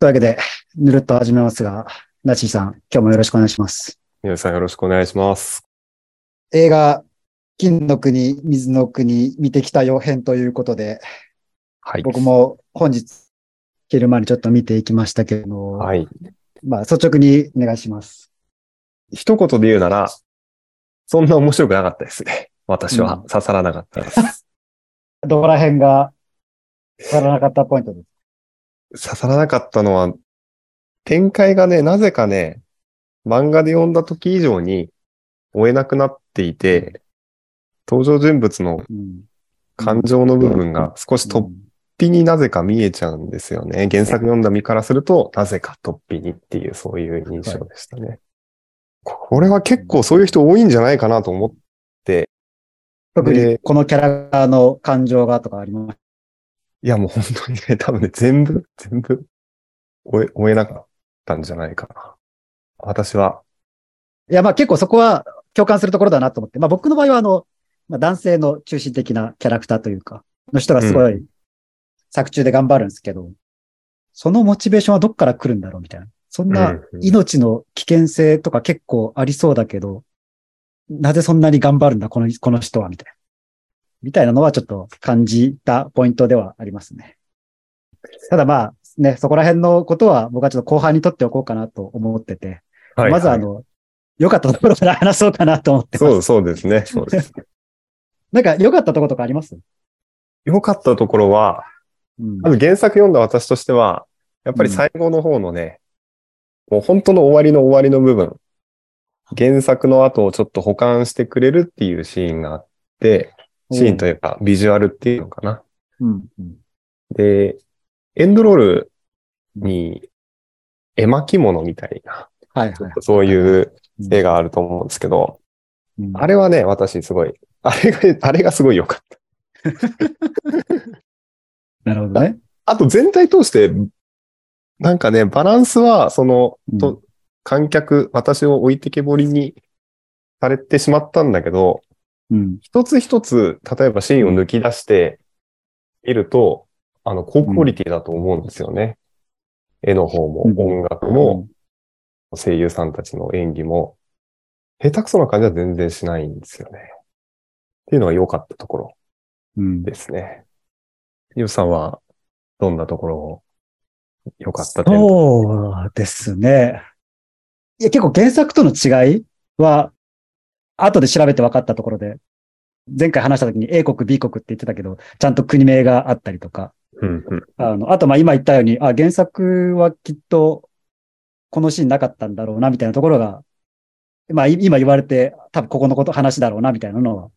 というわけで、ぬるっと始めますが、ナチーさん、今日もよろしくお願いします。皆さんよろしくお願いします。映画、金の国、水の国、見てきたよ編ということで、はい。僕も本日、昼間にちょっと見ていきましたけど、はい。まあ、率直にお願いします。一言で言うなら、そんな面白くなかったですね。私はうん刺さらなかったです。どこら辺が、わからなかったポイントです。刺さらなかったのは、展開がね、なぜかね、漫画で読んだ時以上に追えなくなっていて、登場人物のうん。感情の部分が少し突うん飛になぜか見えちゃうんですよね。原作読んだ身からすると、なぜか突飛にっていう、そういう印象でしたね。これは結構そういう人多いんじゃないかなと思って、特でにこのキャラの感情がとかあります。いやもう本当にね、多分ね、全部、全部、終え、終えなかったんじゃないかな。私は、いや、まあ結構そこは共感するところだなと思って。まあ僕の場合はあの、まあ男性の中心的なキャラクターというか、の人がすごい作中で頑張るんですけど、そのモチベーションはどっから来るんだろうみたいな。そんなうんうん命の危険性とか結構ありそうだけど、なぜそんなに頑張るんだ、この、この人は、みたいな。みたいなのはちょっと感じたポイントではありますね。ただまあ、ね、そこら辺のことは僕はちょっと後半に取っておこうかなと思ってて、はいはいまずあの、良かったところから話そうかなと思ってます。そう、そうですね。そうです。なんか良かったところとかあります？良かったところは、うんまず原作読んだ私としては、やっぱり最後の方のね、もう本当の終わりの終わりの部分、原作の後をちょっと保管してくれるっていうシーンがあって、シーンというかビジュアルっていうのかな。うん。うん。で、エンドロールに絵巻物みたいな、はいはい。そういう絵があると思うんですけど、うんあれはね、私すごい、あれが、あれがすごい良かった。なるほどね。あと全体通して、なんかね、バランスは、その、うんと観客、私を置いてけぼりにされてしまったんだけど、うん。一つ一つ、例えばシーンを抜き出していると、あの、高クオリティだと思うんですよね。絵の方も、うん音楽も、声優さんたちの演技も、下手くそな感じは全然しないんですよね。っていうのが良かったところうん。ですね。ゆうさんは、どんなところを良かった点とそうですね。いや、結構原作との違いは、後で調べて分かったところで、前回話した時に A 国、B 国って言ってたけど、ちゃんと国名があったりとか、うんうんあの、あとまあ今言ったように、あ、原作はきっとこのシーンなかったんだろうな、みたいなところが、まあい今言われて、多分ここのこと話だろうな、みたいなのは、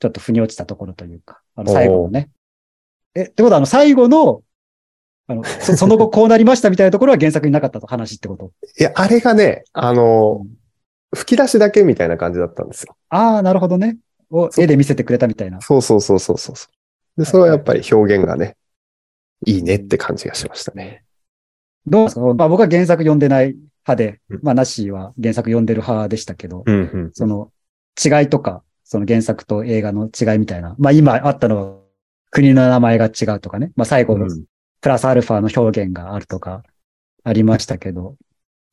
ちょっと腑に落ちたところというか、あの最後のね。え、ってことはあの最後の、あの、そ その後こうなりましたみたいなところは原作になかったと話ってこと。いや、あれがね、あの、吹き出しだけみたいな感じだったんですよ。ああ、なるほどね。を絵で見せてくれたみたいな。そうそうそうそうそう。で、それはやっぱり表現がね、いいねって感じがしましたね。どうですか？まあ僕は原作読んでない派でうん、まあナッシーは原作読んでる派でしたけど、うんうん。その違いとか、その原作と映画の違いみたいな。まあ今あったのは国の名前が違うとかね。まあ最後のうんプラスアルファの表現があるとかありましたけど、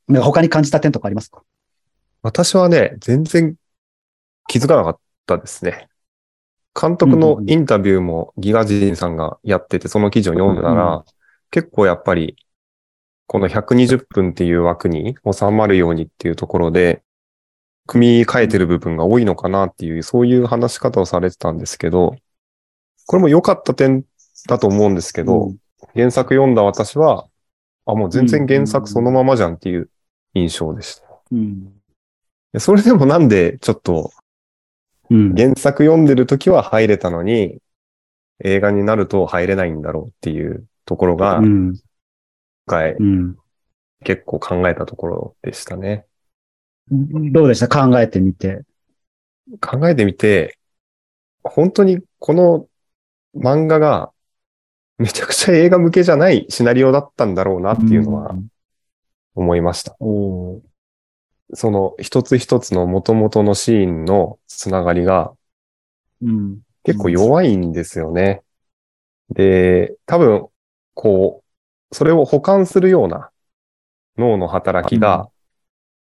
なんか他に感じた点とかありますか？私はね、全然気づかなかったですね。監督のインタビューもギガジンさんがやってて、その記事を読んだら、うん結構やっぱり、この120分っていう枠に収まるようにっていうところで、組み替えてる部分が多いのかなっていう、そういう話し方をされてたんですけど、これも良かった点だと思うんですけど、うん原作読んだ私は、あ、もう全然原作そのままじゃんっていう印象でした。うん。でそれでもなんでちょっとうん。原作読んでる時は入れたのに、映画になると入れないんだろうっていうところが、今うん。回うん。結構考えたところでしたね。どうでした？考えてみて。考えてみて、本当にこの漫画がめちゃくちゃ映画向けじゃないシナリオだったんだろうなっていうのはん思いました。おーその一つ一つの元々のシーンのつながりがうん。結構弱いんですよね。で、多分、こう、それを補完するような脳の働きが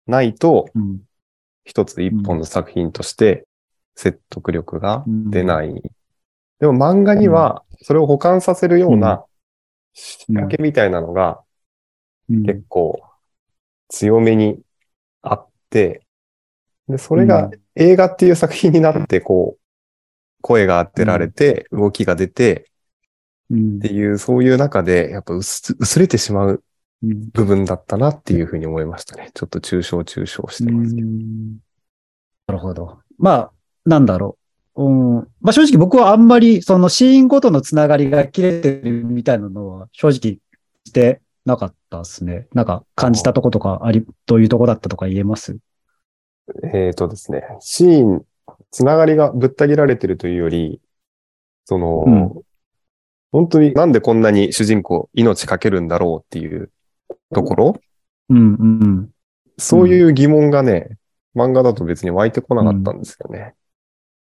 ないと、うん。一つ一本の作品として説得力が出ない。うでも漫画にはそれを補完させるよううんな仕掛けみたいなのがうん結構強めにあって、で、それがうん映画っていう作品になって、こう、声が当てられて、動きが出てうんっていう、そういう中で、やっぱ薄薄れてしまううん部分だったなっていうふうに思いましたね。ちょっと抽象抽象してますけど。うんなるほど。まあ、なんだろう。うん、まあ正直僕はあんまりそのシーンごとのつながりが切れてるみたいなのは正直してなかったですね。なんか感じたとことかあり、どういうとこだったとか言えます？えっ、とですね、シーン、つながりがぶった切られてるというより、その、うん本当になんでこんなに主人公命かけるんだろうっていうところ、うんうんそういう疑問がね、漫画だと別に湧いてこなかったんですよね。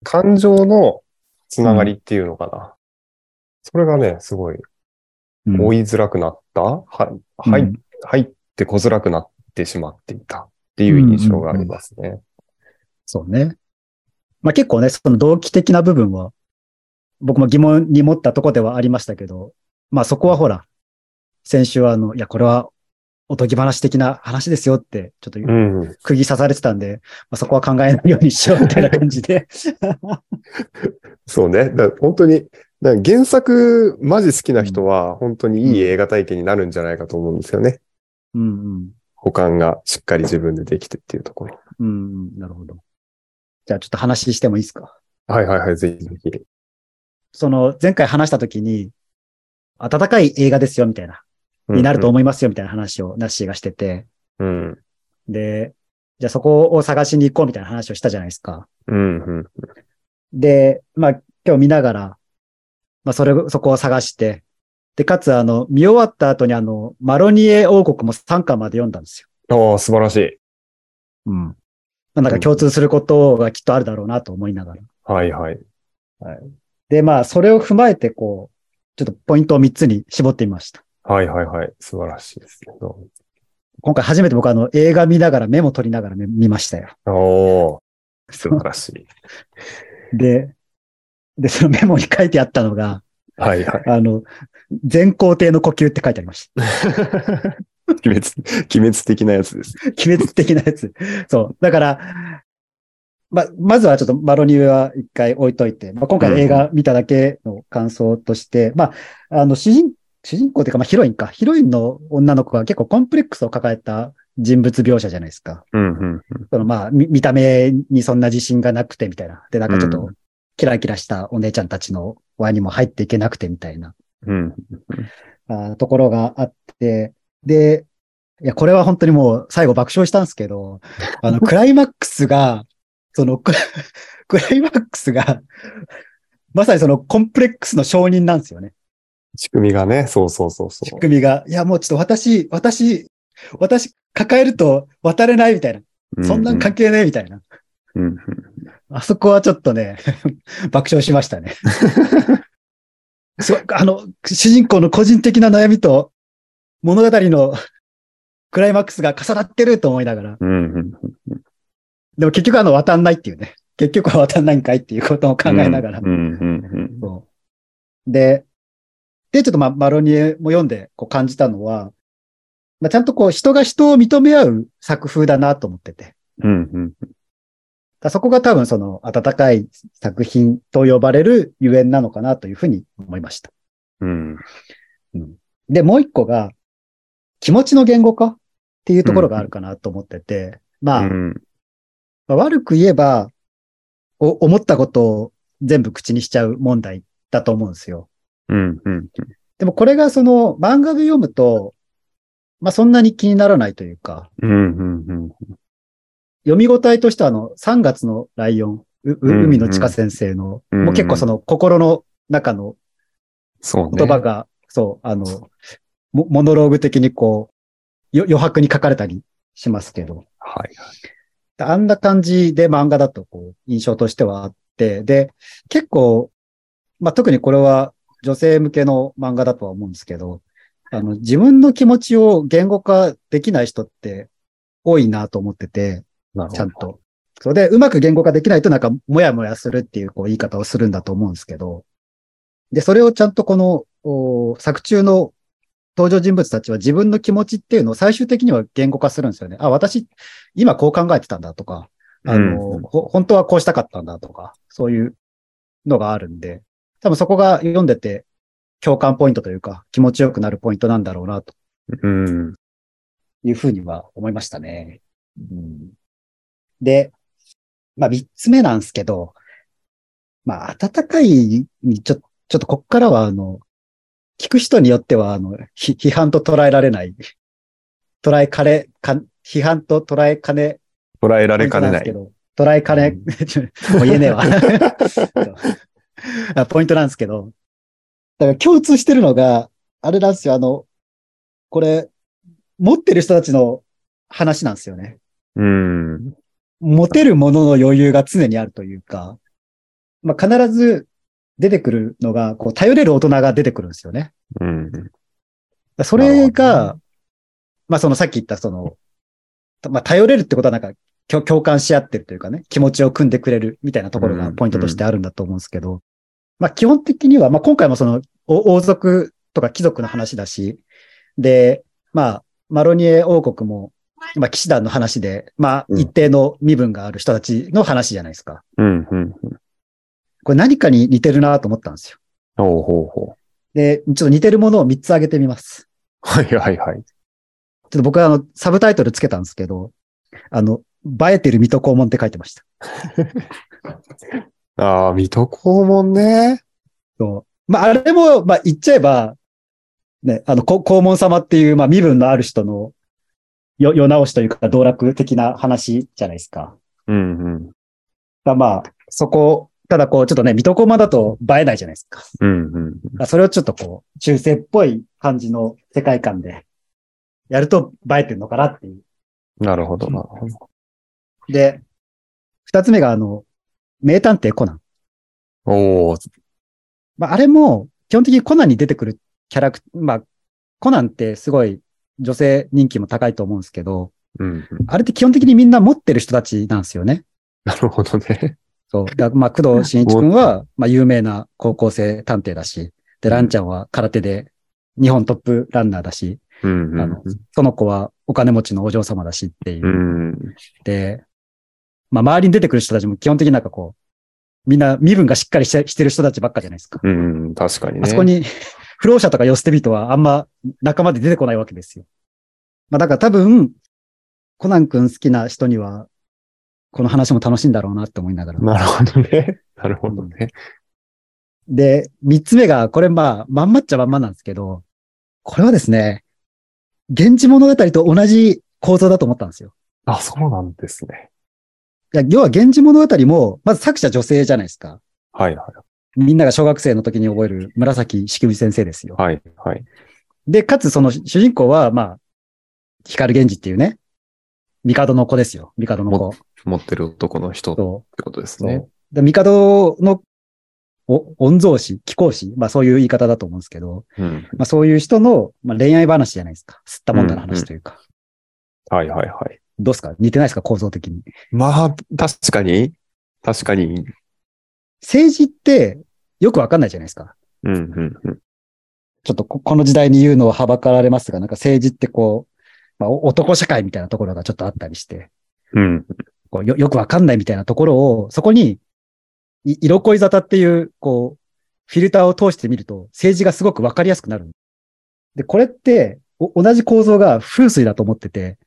感情のつながりっていうのかな。それがね、すごいうん。追いづらくなった、は、はい、うん入ってこづらくなってしまっていたっていう印象がありますね。そうね。まあ結構ね、その動機的な部分は、僕も疑問に持ったとこではありましたけど、まあそこはほら、先週はあの、いや、これはおとぎ話的な話ですよって、ちょっとうん。釘刺されてたんで、まあ、そこは考えないようにしようみたいな感じで。そうね。だから本当に、だから原作マジ好きな人は本当にいい映画体験になるんじゃないかと思うんですよね。うんうん。保管がしっかり自分でできてっていうところ。うんうん。なるほど。じゃあちょっと話してもいいですか？はいはいはい、ぜひぜひ。その前回話した時に、温かい映画ですよみたいな、になると思いますよみたいな話をナッシーがしてて、うん。で、じゃあそこを探しに行こうみたいな話をしたじゃないですか。うん。うん。で、まあ今日見ながら、まあそれ、そこを探して、で、かつあの、見終わった後にあの、マロニエ王国も3巻まで読んだんですよ。ああ、素晴らしい。うん。まあなんか共通することがきっとあるだろうなと思いながら。はいはい。で、まあ、それを踏まえて、こう、ちょっとポイントを3つに絞ってみました。はいはいはい。素晴らしいですね。ど今回初めて僕あの、映画見ながらメモ取りながら見見ましたよ。おー、素晴らしい。で、で、そのメモに書いてあったのが、はいはい。あの、全皇帝の呼吸って書いてありました。鬼滅、鬼滅的なやつです。鬼滅的なやつ。そう。だから、ま、まずはちょっとマロニエは一回置いといて、まあ、今回映画見ただけの感想として、まあ、あの、主人、主人公っていうか、まあ、ヒロインか。ヒロインの女の子が結構コンプレックスを抱えた人物描写じゃないですか。うんうんそのまあ、見見た目にそんな自信がなくてみたいな。で、なんかちょっうと、キラキラしたお姉ちゃんたちの輪にも入っていけなくてみたいな、うん。あーところがあって、で、いや、これは本当にもう最後爆笑したんですけど、あの、クライマックスが、その、ク クライマックスが、まさにそのコンプレックスの承認なんですよね。仕組みがね、そうそうそうそ仕組みが。いや、もうちょっと私、私、私抱えると渡れないみたいな。う。そんなん関係ねえみたいな。うんうん。あそこはちょっとね、爆笑しましたね。そうあの、主人公の個人的な悩みと物語の クライマックスが重なってると思いながら。うんうん。でも結局あの渡んないっていうね。結局は渡んないんかいっていうことを考えながら。で、で、ちょっとまあ、マロニエも読んでこう感じたのは、まあ、ちゃんとこう人が人を認め合う作風だなと思ってて。うんうん。だそこが多分その温かい作品と呼ばれるゆえんなのかなというふうに思いました。うん。で、もう一個が気持ちの言語化っていうところがあるかなと思ってて、まあ、うん。まあ悪く言えば、お思ったことを全部口にしちゃう問題だと思うんですよ。うんうん。でもこれがその漫画で読むと、まあそんなに気にならないというか、うんうんうん。読み応えとしてはあの3月のライオン、うううん海野千佳先生の、うんもう結構その心の中のそうね。言葉が、そう、あの、モモノローグ的にこう、よ余白に書かれたりしますけど、はい。あんな感じで漫画だとこう、印象としてはあって、で、結構、まあ、特にこれは女性向けの漫画だとは思うんですけど、あの、自分の気持ちを言語化できない人って多いなと思ってて。ちゃんと。それで、うまく言語化できないとなんか、もやもやするっていうこう言い方をするんだと思うんですけど、で、それをちゃんとこの、お作中の登場人物たちは自分の気持ちっていうのを最終的には言語化するんですよね。あ、私、今こう考えてたんだとか、あの、うんほ本当はこうしたかったんだとか、そういうのがあるんで、多分そこが読んでて共感ポイントというか、気持ちよくなるポイントなんだろうな、とうん。いうふうには思いましたね。うん、で、まあ、三つ目なんですけど、まあ、温かい、ちょ、ちょっとこっからは、あの、聞く人によっては、あの、ひ批判と捉えられない、捉えかれ、か、批判と捉えかね、捉えられかねない。捉えかね、もう言えねえわ。あポイントなんですけど、だから共通してるのが、あれなんですよ、あの、これ、持ってる人たちの話なんですよね。うん。持てるものの余裕が常にあるというか、まあ、必ず出てくるのが、こう、頼れる大人が出てくるんですよね。うん。それが、まあ、そのさっき言ったその、まあ、頼れるってことはなんか、共共感し合ってるというかね、気持ちを組んでくれるみたいなところがポイントとしてあるんだと思うんですけど、まあ、基本的には、まあ、今回もその、お王族とか貴族の話だし、で、まあ、マロニエ王国も、まあ、騎士団の話で、まあ、うん一定の身分がある人たちの話じゃないですか。うん。うん。これ何かに似てるなと思ったんですよ。ほうほうほう。で、ちょっと似てるものを3つ挙げてみます。はいはいはい。ちょっと僕はあの、サブタイトルつけたんですけど、あの、映えてる水戸黄門って書いてました。ああ、水戸黄門ね。そう。まあ、あれも、まあ、言っちゃえば、ね、あの、こ黄門様っていう、まあ、身分のある人の、よ、世直しというか、道楽的な話じゃないですか。うんうん。だまあ、そこ、ただこう、ちょっとね、水戸黄門だと映えないじゃないですか。うんうん。あそれをちょっとこう、中世っぽい感じの世界観で、やると映えてるのかなっていう。なるほど、なるほど。で、二つ目があの、名探偵コナン。おお、まあ、あれも、基本的にコナンに出てくるキャラクター、まあ、コナンってすごい女性人気も高いと思うんですけど、うんうん。あれって基本的にみんな持ってる人たちなんですよね。なるほどね。そう。だまあ、工藤新一くんは、まあ、有名な高校生探偵だし、で、ランちゃんは空手で日本トップランナーだし、うんあの、その子はお金持ちのお嬢様だしっていうう。ん。で、まあ、周りに出てくる人たちも基本的になんかこう、みんな身分がしっかりしてしてる人たちばっかじゃないですか。うん、うん確かにね。あそこに、不老者とか寄捨て人はあんま仲間で出てこないわけですよ。まあだから多分、コナン君好きな人には、この話も楽しいんだろうなって思いながら。なるほどね。なるほどね。で、三つ目が、これまあ、まんまっちゃまんまなんですけど、これはですね、源氏物語と同じ構造だと思ったんですよ。あ、そうなんですね。いや、要は源氏物語も、まず作者女性じゃないですか。はいはい。みんなが小学生の時に覚える紫式部先生ですよ。はいはい。で、かつその主人公は、まあ、光源氏っていうね、帝の子ですよ。帝の子。持ってる男の人っそてことですう。ね。で、帝の、お、御曹司、貴公子、まあそういう言い方だと思うんですけど、うん。まあそういう人の、まあ、恋愛話じゃないですか。吸ったもんだの話というか。はいはいはい。どうですか？似てないですか？構造的に。まあ、確かに、確かに。政治ってよくわかんないじゃないですか。うんうんうん。ちょっとここの時代に言うのははばかられますが、なんか政治ってこう、まあお男社会みたいなところがちょっとあったりして、うん。こうよよくわかんないみたいなところを、そこに、い色恋沙汰っていう、こう、フィルターを通してみると、政治がすごくわかりやすくなる。で、これって、お同じ構造が風水だと思ってて、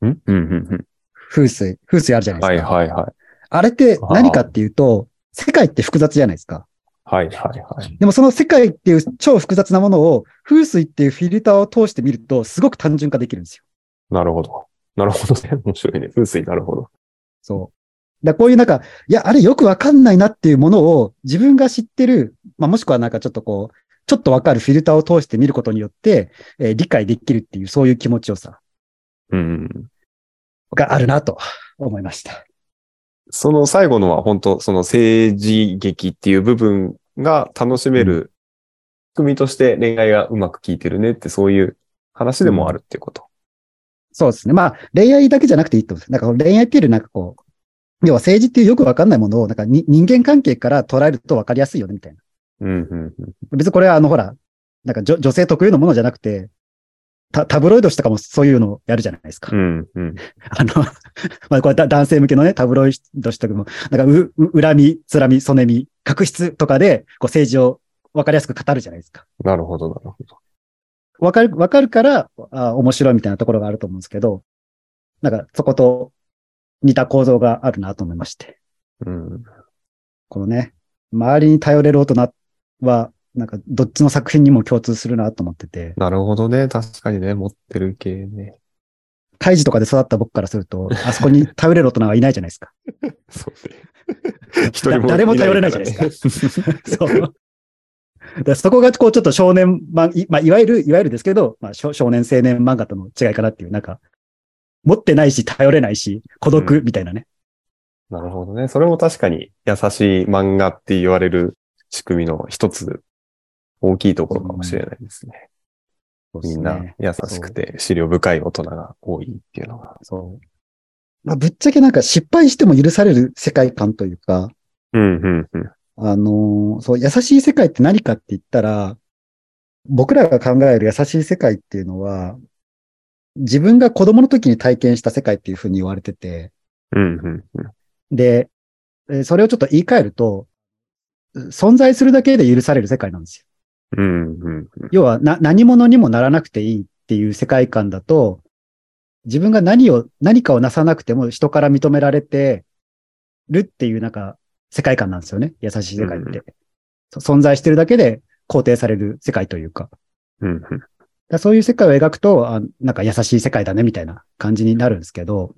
うんうんうん風水、風水あるじゃう。なんいですか。はいはいはい。あれって何かっていうと、世界って複雑じゃないですか。はいはいはい。でもその世界っていう超複雑なものを、風水っていうフィルターを通してみると、すごく単純化できるんですよ。なるほど。なるほどね。面白いね。風水なるほど。そう。だこういうなんか、いや、あれよくわかんないなっていうものを自分が知ってる、まあ、もしくはなんかちょっとこう、ちょっとわかるフィルターを通して見ることによって、えー理解できるっていう、そういう気持ちよさうん。があるなと思いました。その最後のは本当その政治劇っていう部分が楽しめる組として恋愛がうまく効いてるねってそういう話でもあるっていうこと。そうですね。まあ、恋愛だけじゃなくていいと思うんです。なんか恋愛っていうよりなんかこう、要は政治っていうよくわかんないものを、なんかに人間関係から捉えるとわかりやすいよね、みたいな。うん、うん、うん。別にこれはあの、ほら、なんか女女性特有のものじゃなくて、タタブロイド紙とかもそういうのをやるじゃないですか。うん、うん。あの、まあこれだ男性向けのね、タブロイド紙とかも、なんかう、う恨み、つらみ、そねみ、確執とかで、こう政治をわかりやすく語るじゃないですか。なるほど、なるほど。わかる、わかるから、あ面白いみたいなところがあると思うんですけど、なんかそこと似た構造があるなと思いまして。うん。このね、周りに頼れる大人は、なんかどっちの作品にも共通するなと思ってて、なるほどね。確かにね、持ってる系ね。胎児とかで育った僕からすると、あそこに頼れる大人はいないじゃないですか。そうね。一人も誰も頼れないじゃないですか。そう。だそこがこうちょっと少年漫、いまあ、いわゆる、いわゆるですけど、まあ、少少年青年漫画との違いかなっていう、なんか、持ってないし、頼れないし、孤独みたいなね。なるほどね。それも確かに優しい漫画って言われる仕組みの一つ、大きいところかもしれないですね。みんな優しくて、資料深い大人が多いっていうのが。そう。まあ、ぶっちゃけなんか失敗しても許される世界観というか、うん、うん、うん。あのーそう、優しい世界って何かって言ったら、僕らが考える優しい世界っていうのは、自分が子供の時に体験した世界っていうふうに言われてて、うん、うん、うん。で、えーそれをちょっと言い換えると、存在するだけで許される世界なんですよ。うん、うん。要はな、何者にもならなくていいっていう世界観だと、自分が何を、何かをなさなくても人から認められてるっていうなんか世界観なんですよね。優しい世界って。うんそ存在してるだけで肯定される世界というか。うん、うん。だからそういう世界を描くと、あなんか優しい世界だねみたいな感じになるんですけど、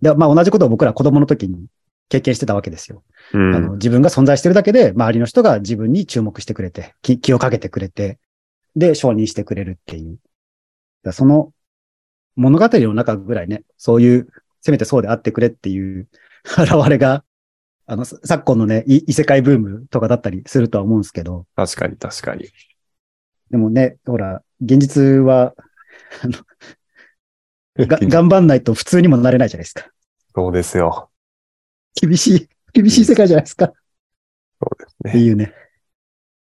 でまあ同じことを僕ら子供の時に経験してたわけですよ。うんあの自分が存在してるだけで、周りの人が自分に注目してくれて、気気をかけてくれて、で、承認してくれるっていう。だその物語の中ぐらいね、そういう、せめてそうであってくれっていう現れが、あの、さ昨今のね、い異世界ブームとかだったりするとは思うんですけど、確かに、確かに。でもね、ほら、現実は、あの、が 頑張んないと普通にもなれないじゃないですか。そうですよ。厳しい、厳しい世界じゃないですか。そうですってね。いうね。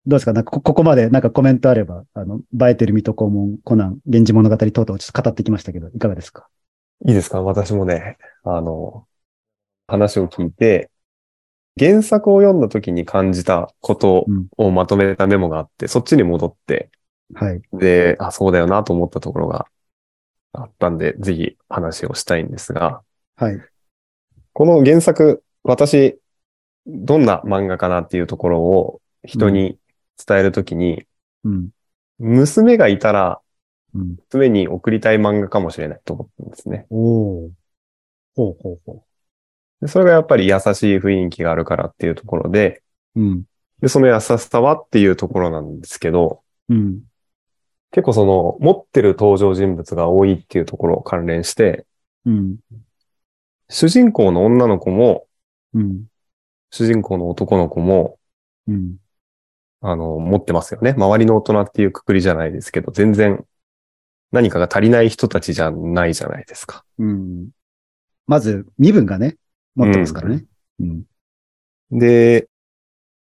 どうですか？なんかこここまでなんかコメントあれば、あの、映えてる水戸黄門、コナン、源氏物語等々ちょっと語ってきましたけど、いかがですか？いいですか？私もね、あの、話を聞いて、原作を読んだ時に感じたことうんをまとめたメモがあって、そっちに戻って、はい。で、あ、そうだよなと思ったところがあったんで、ぜひ話をしたいんですが、はい。この原作、私、どんな漫画かなっていうところを人に伝えるときに、うん。娘がいたら、うん。娘に送りたい漫画かもしれないと思ったんですね。おー。ほうほうほでそれがやっぱり優しい雰囲気があるからっていうところで、う。うん。で、その優しさはっていうところなんですけど、うん。結構その持ってる登場人物が多いっていうところを関連して、うん。主人公の女の子も、うん。主人公の男の子も、うん。あの、持ってますよね。周りの大人っていうくくりじゃないですけど、全然何かが足りない人たちじゃないじゃないですか。うん。まず、身分がね、持ってますからね。うん。で、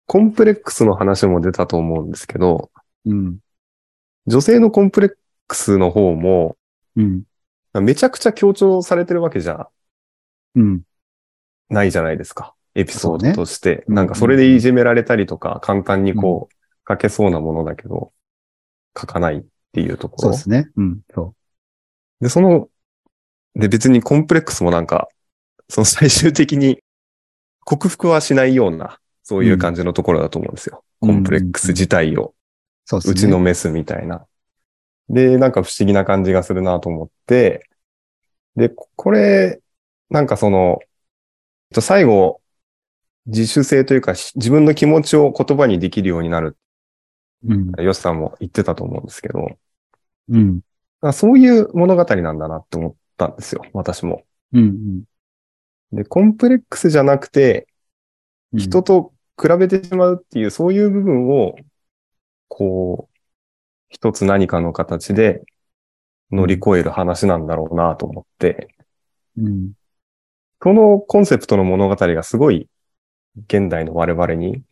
コンプレックスの話も出たと思うんですけど、うん。女性のコンプレックスの方も、うん。めちゃくちゃ強調されてるわけじゃうん。ないじゃないですか。エピソードとして。ねなんかそれでいじめられたりとか、簡単にこう、書けそうなものだけど、書かないっていうところ。そうですね。うん。そで、その、で別にコンプレックスもなんか、その最終的に克服はしないような、そういう感じのところだと思うんですよ。うんコンプレックス自体をう。そうですね。打ちのめすみたいな。で、なんか不思議な感じがするなと思って、で、ここれ、なんかその、えっと最後、自主性というか、し自分の気持ちを言葉にできるようになる。うん。ヨシさんも言ってたと思うんですけど、うん。あそういう物語なんだなって思ったんですよ、私も。うん。で、コンプレックスじゃなくて、うん。人と比べてしまうっていう、そういう部分をこう、一つ何かの形で乗り越える話なんだろうなと思って、うん。このコンセプトの物語がすごい現代の我々に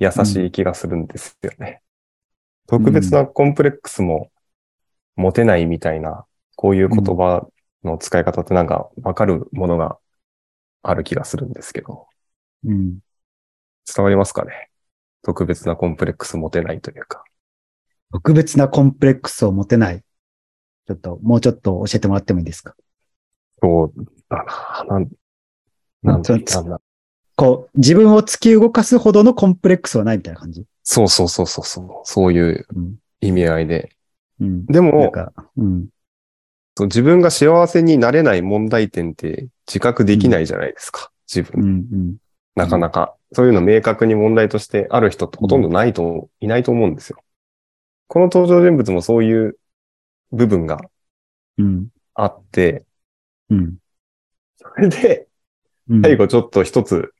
優しい気がするんですよね。特別なコンプレックスも持てないみたいな、こういう言葉の使い方ってなんかわかるものがある気がするんですけど、うん。伝わりますかね？特別なコンプレックス持てないというか。特別なコンプレックスを持てない。ちょっと、もうちょっと教えてもらってもいいですか？そうだな。なん、なんだ。こう、自分を突き動かすほどのコンプレックスはないみたいな感じ？そうそうそうそうそう。そういううん。意味合いで。うん。でも、うん。自分が幸せになれない問題点って自覚できないじゃないですか。自分。うん。うん。なかなか。そういうの明確に問題としてある人ってほとんどないと、いないと思うんですよ。この登場人物もそういう部分がうん。あって、うん。それで、うん。最後ちょっと一つ、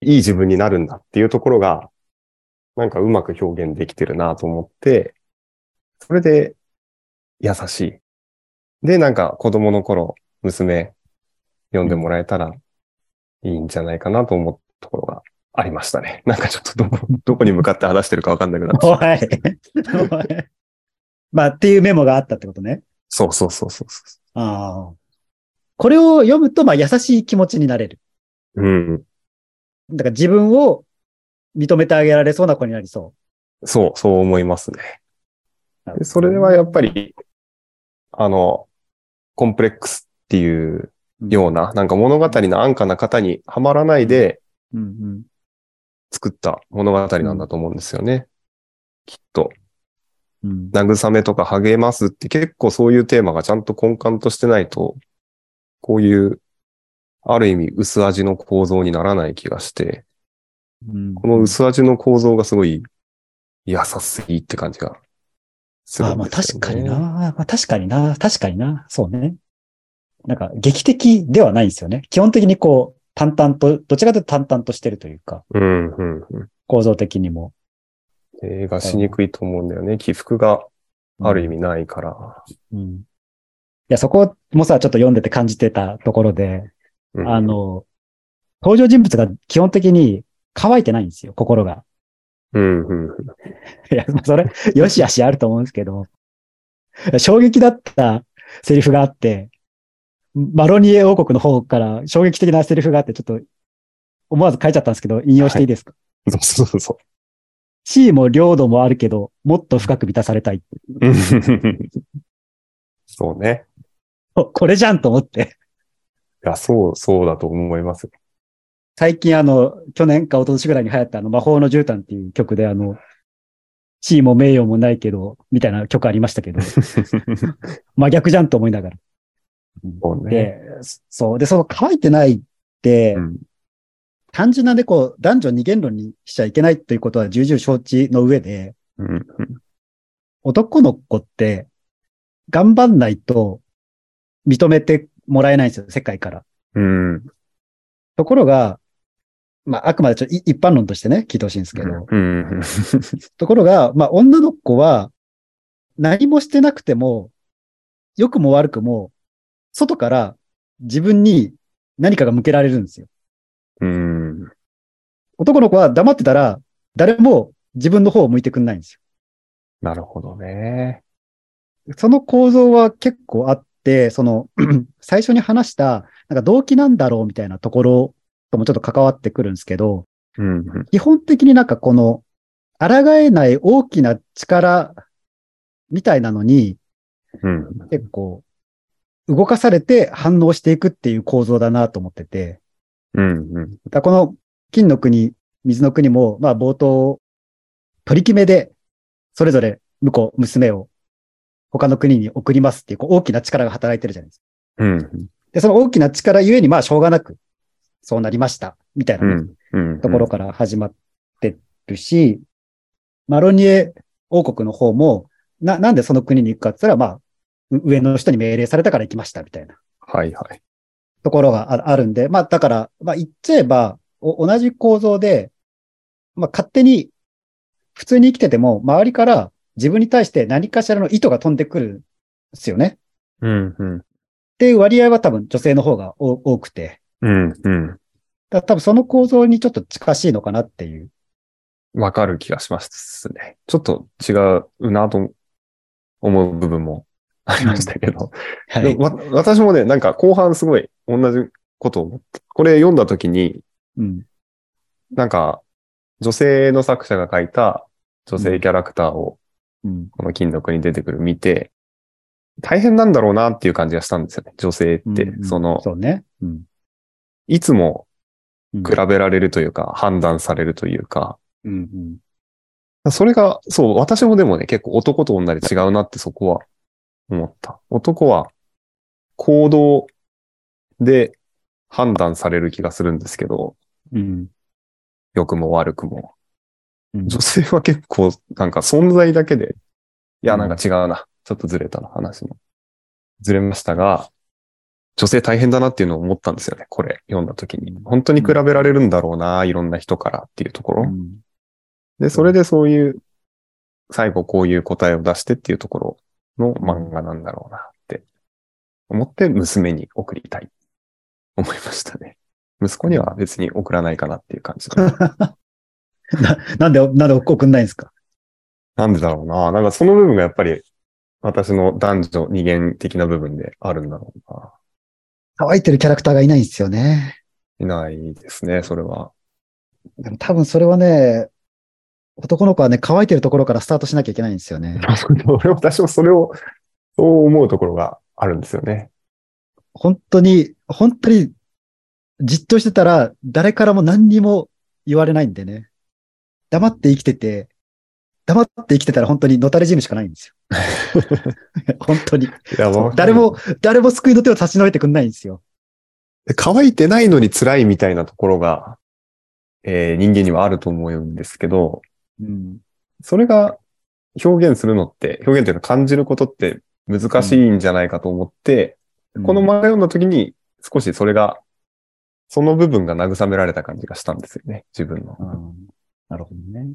いい自分になるんだっていうところが、なんかうまく表現できてるなと思って、それで、優しい。で、なんか子供の頃、娘、読んでもらえたらいいんじゃないかなと思ったところがありましたね。なんかちょっとどこ、どこに向かって話してるかわかんなくなって。おい。おい。まあ、っていうメモがあったってことね。そうそうそうそうそああ。これを読むと、まあ、優しい気持ちになれる。う。うん。だから自分を認めてあげられそうな子になりそそう、そう思いますね。それはやっぱり、あの、コンプレックスっていうような、なんか物語の安価な方にはまらないでうんうん。作った物語なんだと思うんですよね。きっと。うん。慰めとか励ますって結構そういうテーマがちゃんと根幹としてないと、こういう、ある意味薄味の構造にならない気がして、うんこの薄味の構造がすごい優しいって感じがするああ、まあんですよね。確かにな。まあ確かにな。確かにな。そうね。なんか劇的ではないんですよね。基本的にこう、淡々と、どちらかというと淡々としてるというか、うん、うん、うん。構造的にも。映画しにくいと思うんだよね。起伏がある意味ないから。うん。いや、そこもさ、ちょっと読んでて感じてたところで、うんあ、の、登場人物が基本的に乾いてないんですよ、心が。うん、うん。いや、まあそれ、よしあしあると思うんですけど、衝撃だったセリフがあって、マロニエ王国の方から衝撃的なセリフがあって、ちょっと思わず書いちゃったんですけど、引用していいですか、そうそうそ地位も領土もあるけど、もっと深く満たされたい。う。そうね。お これじゃんと思って。いや、そう、そうだと思います。最近あの、去年か一昨年ぐらいに流行ったあの、魔法の絨毯っていう曲であの、地位も名誉もないけど、みたいな曲ありましたけど、真逆じゃんと思いながら。そうね。で、そう。で、その乾いてないって、うん単純なね、こう、男女二元論にしちゃいけないということは重々承知の上で、うん男の子って、頑張んないと認めてもらえないんですよ、世界から。うん。ところが、まあ、あくまでちょっとい一般論としてね、聞いてほしいんですけど、うん。ところが、まあ、女の子は、何もしてなくても、良くも悪くも、外から自分に何かが向けられるんですよ。うん。男の子は黙ってたら、誰も自分の方を向いてくんないんですよ。なるほどね。その構造は結構あって、その、最初に話した、なんか動機なんだろうみたいなところともちょっと関わってくるんですけど、うん。基本的になんかこの、抗えない大きな力みたいなのに、うん。結構、動かされて反応していくっていう構造だなと思ってて、うん。だからこの金の国、水の国も、まあ冒頭、取り決めで、それぞれ婿、娘を他の国に送りますっていうこう大きな力が働いてるじゃないですか。うん。で、その大きな力ゆえに、まあしょうがなく、そうなりました、みたいな。ところから始まってるし、マロニエ王国の方も、な、なんでその国に行くかって言ったら、まあ、う上の人に命令されたから行きました、みたいなはいはい。ところがああるんで、まあ、だから、まあ、言っちゃえば、お同じ構造で、まあ、勝手に普通に生きてても、周りから自分に対して何かしらの意図が飛んでくるんですよね。うん、うん。っていう割合は多分女性の方が多多くて、うん、うん。だ多分その構造にちょっと近しいのかなっていう。わかる気がしますね。ちょっと違うなと思う部分もありましたけど。はい。私もね、なんか後半すごい同じことを思った。これ読んだ時に、うん。なんか女性の作者が書いた女性キャラクターをうん。この金読に出てくる見て、大変なんだろうなっていう感じがしたんですよね。女性ってう、んその、そうね。うん。いつもうん比べられるというか、判断されるというか、うんうん。それが、そう、私もでもね、結構男と女で違うなってそこは思った。男は行動で判断される気がするんですけど、うん。良くも悪くも。うん女性は結構なんか存在だけで、いや、なんか違うな。ちょっとずれたな、話も。ずれましたが、女性大変だなっていうのを思ったんですよね。これ読んだ時に。本当に比べられるんだろうな、いろんな人からっていうところ。うんで、それでそういう、最後こういう答えを出してっていうところの漫画なんだろうなって思って娘に送りたい。思いましたね。息子には別に送らないかなっていう感じだ。ななんで、なんで送んないんですか？なんでだろうな。なんかその部分がやっぱり私の男女二元的な部分であるんだろうな。乾いてるキャラクターがいないんですよね。いないですね、それは。でも多分それはね、男の子はね、乾いてるところからスタートしなきゃいけないんですよね。俺私もそれを、そう思うところがあるんですよね。本当に、本当に、じっとしてたら、誰からも何にも言われないんでね。黙って生きてて、黙って生きてたら本当にのたれ死ぬしかないんですよ。本当に。誰も、誰も救いの手を差し伸べてくんないんですよ。乾いてないのに辛いみたいなところが、えー人間にはあると思うんですけど、うん。それが表現するのって、表現というか感じることって難しいんじゃないかと思って、この漫画読んだ時に少しそれが、その部分が慰められた感じがしたんですよね、自分の。うんなるほどね。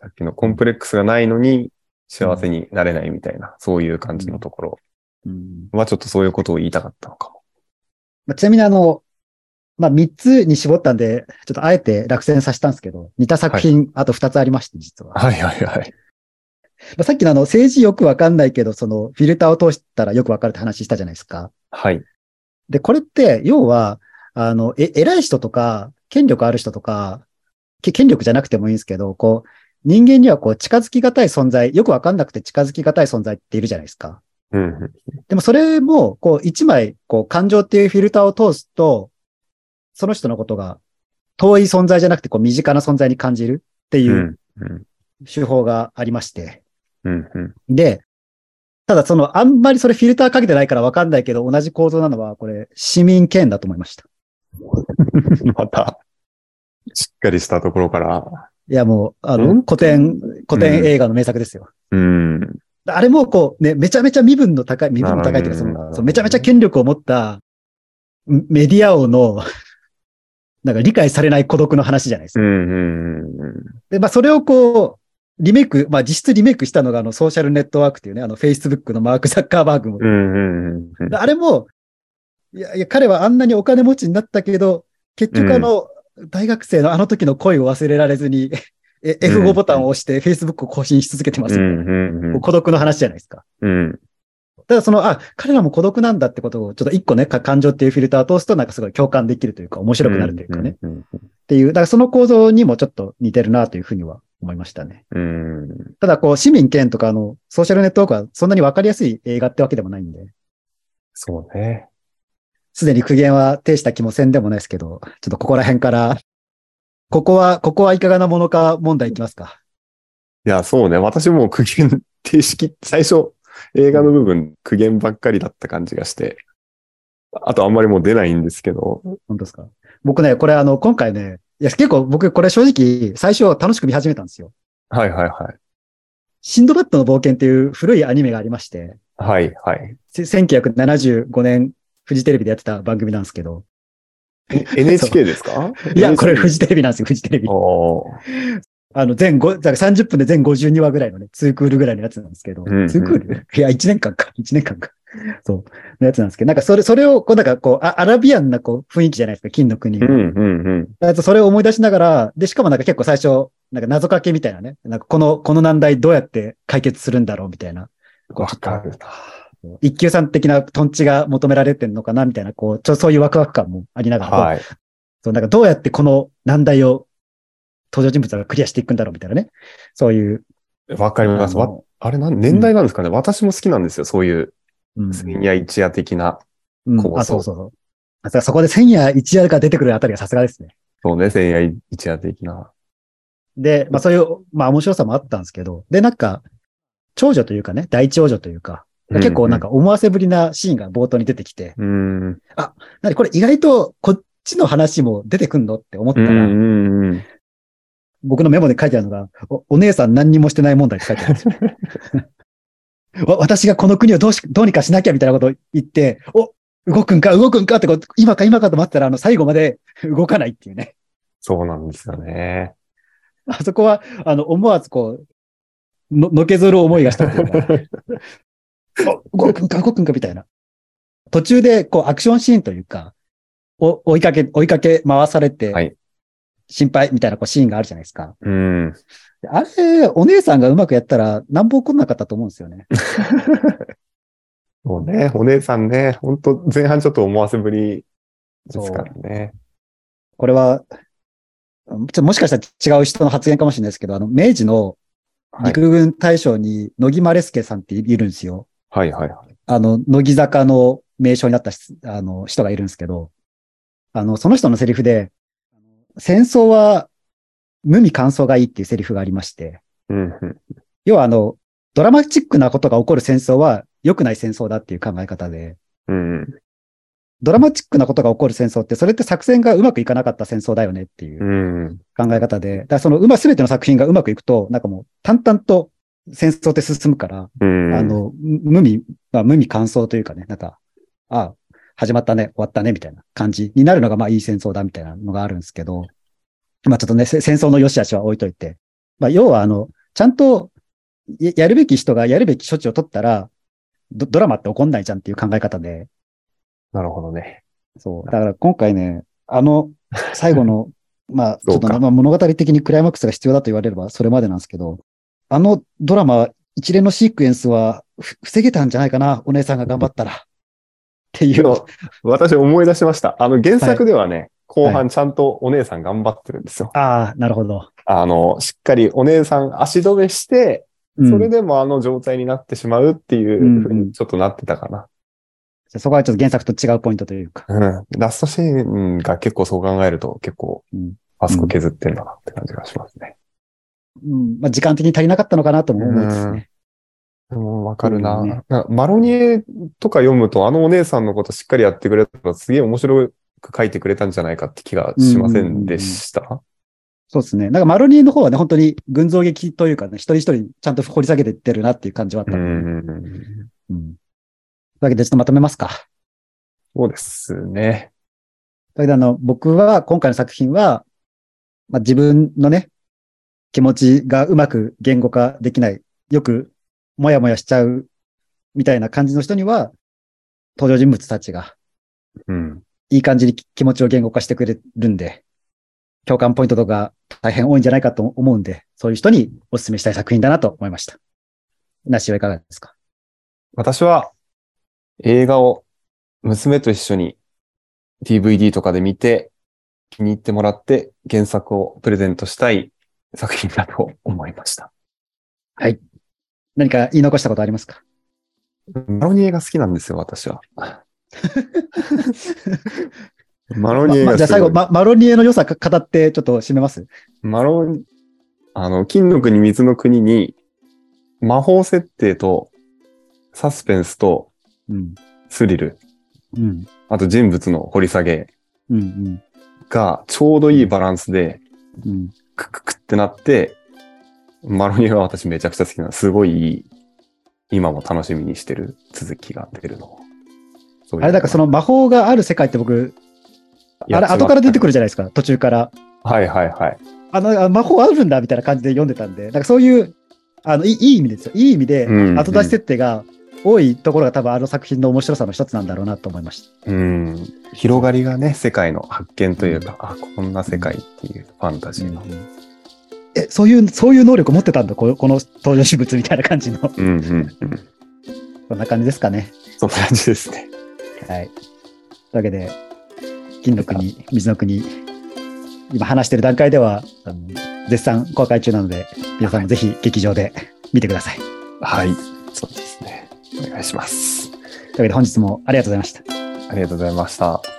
さっきのコンプレックスがないのに幸せになれないみたいな、そういう感じのところうんはちょっとそういうことを言いたかったのかも。まあ、ちなみにあの、まあ、3つに絞ったんで、ちょっとあえて落選させたんですけど、似た作品、あと2つありまして、実は。はいはいはい。まあ、さっきのあの、政治よくわかんないけど、その、フィルターを通したらよくわかるって話したじゃないですか。はい。で、これって、要は、あの、え、偉い人とか、権力ある人とか、け権力じゃなくてもいいんですけど、こう、人間にはこう、近づきがたい存在、よくわかんなくて近づきがたい存在っているじゃないですか。うんうん。でもそれも、こう、一枚、こう、感情っていうフィルターを通すと、その人のことが遠い存在じゃなくて、こう、身近な存在に感じるってう。いう。手法がありまして。うん。うん。で、ただその、あんまりそれフィルターかけてないからわかんないけど、同じ構造なのは、これ、市民権だと思いました。また、しっかりしたところから。いや、もう、あの、本古典、古典映画の名作ですよ。うん。あれも、こう、ね、めちゃめちゃ身分の高い、身分の高いというか、その、そのめちゃめちゃ権力を持った、メディア王の、なんか理解されない孤独の話じゃないですか。うん。うん。で、まあ、それをこう、リメイク、まあ、実質リメイクしたのが、あの、ソーシャルネットワークっていうね、あの、Facebook のマーク・ザッカーバーグも。うん。うん。あれも、いや、いや、彼はあんなにお金持ちになったけど、結局あの、大学生のあの時の恋を忘れられずに、え F5 ボタンを押して Facebook を更新し続けてますよね、うん。孤独の話じゃないですか。うん。ただその、あ、彼らも孤独なんだってことを、ちょっと一個ね、か感情っていうフィルターを通すと、なんかすごい共感できるというか、面白くなるというかね。。っていう、だからその構造にもちょっと似てるなというふうには思いましたね。うん。ただこう、市民権とかあの、ソーシャルネットワークはそんなにわかりやすい映画ってわけでもないんで、そうね。すでに苦言は呈した気もせんでもないですけど、ちょっとここら辺から、ここは、ここはいかがなものか問題いきますか。いや、そうね。私も苦言定式、最初、映画の部分、苦言ばっかりだった感じがして、あとあんまりもう出ないんですけど、本当ですか僕ね、これあの、今回ね、いや、結構僕これ正直最初楽しく見始めたんですよ。はいはいはい。シンドバッドの冒険っていう古いアニメがありまして、はいはい。せ1975年フジテレビでやってた番組なんですけど、え NHK ですか？いや、これフジテレビなんですよ、フジテレビ。あの、全5、だから30分で全52話ぐらいのね、2クールぐらいのやつなんですけど、うんうん2クール？いや、1年間か、1年間か。そう、のやつなんですけど、なんかそれ、それを、こう、なんかこう、あアラビアンなこう雰囲気じゃないですか、金の国が。うんうんうん。それを思い出しながら、で、しかもなんか結構最初、なんか謎かけみたいなね、なんかこの、この難題どうやって解決するんだろうみたいな。わかるな。一級さん的なトンチが求められてるのかなみたいな、こう、ちょそういうワクワク感もありながら、はい。そう、なんかどうやってこの難題を登場人物がクリアしていくんだろうみたいなね。そういう。わかります。あれなん、年代なんですかね、私も好きなんですよ。そういう、うん千夜一夜的な。うん構想あ、そうそうそう。あだからそこで千夜一夜が出てくるあたりがさすがですね。そうね、千夜一夜的な。で、まあそういう、まあ面白さもあったんですけど、で、なんか、長女というかね、第一王女というか、結構なんか思わせぶりなシーンが冒頭に出てきて、うん。うん。なにこれ意外とこっちの話も出てくんのって思ったら、うんうんうん。僕のメモで書いてあるのが、おお姉さん何にもしてない問題って書いてあるんですよ。わ私がこの国をどうし、どうにかしなきゃみたいなことを言って、お、動くんか、動くんかってこう、今か今かと待ってたら、あの、最後まで動かないっていうね。そうなんですよね。あそこは、あの、思わずこう、の、のけぞる思いがしたというか、お 動くんか、動くんかみたいな。途中で、こう、アクションシーンというか、お追いかけ、追いかけ回されて、はい心配みたいなこうシーンがあるじゃないですか。うん。あれ、お姉さんがうまくやったら、なんぼ起こんなかったと思うんですよね。そうね、お姉さんね、本当前半ちょっと思わせぶりですからね。これは、ちょもしかしたら違う人の発言かもしれないですけど、あの、明治の。陸軍大将に野木マレスケさんっているんですよ。はいはいはい。あの、乃木坂の名称になったしあの人がいるんですけど、あの、その人のセリフで、戦争は無味乾燥がいいっていうセリフがありまして、うんうん。要はあの、ドラマチックなことが起こる戦争は良くない戦争だっていう考え方で、うんドラマチックなことが起こる戦争って、それって作戦がうまくいかなかった戦争だよねっていううん。考え方で、だからそのうま、すべての作品がうまくいくと、なんかもう淡々と戦争って進むから、うん。あ、の、無味、まあ、無味乾燥というかね、なんか、ああ、始まったね、終わったね、みたいな感じになるのが、まあいい戦争だ、みたいなのがあるんですけど、まあちょっとね、せ戦争の良し悪しは置いといて、まあ要はあの、ちゃんとややるべき人がやるべき処置を取ったら、ドドラマって起こんないじゃんっていう考え方で、なるほどね。そう。だから今回ね、あの、最後の、まあ、ちょっとまあ物語的にクライマックスが必要だと言われればそれまでなんですけど、あのドラマ、一連のシークエンスはふ防げたんじゃないかな、お姉さんが頑張ったら。っていう。私思い出しました。あの原作ではね、後半ちゃんとお姉さん頑張ってるんですよ。ああ、なるほど。あの、しっかりお姉さん足止めして、うんそれでもあの状態になってしまうっていうふうにちょっとなってたかな。じゃあそこはちょっと原作と違うポイントというか。うん。ラストシーンが結構そう考えると結構うん、あそこ削ってんだなって感じがしますね。うんまあ、時間的に足りなかったのかなとも思いですね。でもわかるな。ねなマロニエとか読むと、あのお姉さんのことしっかりやってくれたらすげえ面白く書いてくれたんじゃないかって気がしませんでした？そうですね。なんかマロニーの方はね、本当に群像劇というかね、一人一人ちゃんと掘り下げていってるなっていう感じはあっうたんで。ん。うん。というわけでちょっとまとめますか。そうですね。それであの、僕は今回の作品は、まあ、自分のね、気持ちがうまく言語化できない、よくもやもやしちゃうみたいな感じの人には、登場人物たちがうん。いい感じに気持ちを言語化してくれるんで、共感ポイントとか大変多いんじゃないかと思うんで、そういう人にお勧めしたい作品だなと思いました。なしはいかがですか？私は映画を娘と一緒に DVD とかで見て気に入ってもらって原作をプレゼントしたい作品だと思いました。何か言い残したことありますか？マロニエが好きなんですよ、私は。マロまニエがまじゃあ最後、ま、マロニエの良さか語ってちょっと締めます？マロン、あの、金の国、水の国に、魔法設定と、サスペンスと、うん。スリル、うん。あと人物の掘り下げうん。がちょうどいいバランスで、うん。うん。クククってなって、マロニエは私めちゃくちゃ好きな、すごい今も楽しみにしてる続きが出るの。そういうあれ、だからその魔法がある世界って僕、あれ、後から出てくるじゃないですか、途中から。はいはいはい。あの、あ魔法あるんだみたいな感じで読んでたんで、なんかそういう、あの、いいいい意味ですよ。いい意味でうん、後出し設定が多いところが多分あの作品の面白さの一つなんだろうなと思いました。うん。広がりがね、世界の発見というか、あ、こんな世界っていうファンタジーの。え、そういう、そういう能力持ってたんだ、ここの登場人物みたいな感じの、うんうんうん。そんな感じですかね。そんな感じですね。はい。というわけで、金の国、水の国、今話してる段階では、あの絶賛公開中なので、皆さんもぜひ劇場で見てください。はい。そうですね。お願いします。というわけで本日もありがとうございました。ありがとうございました。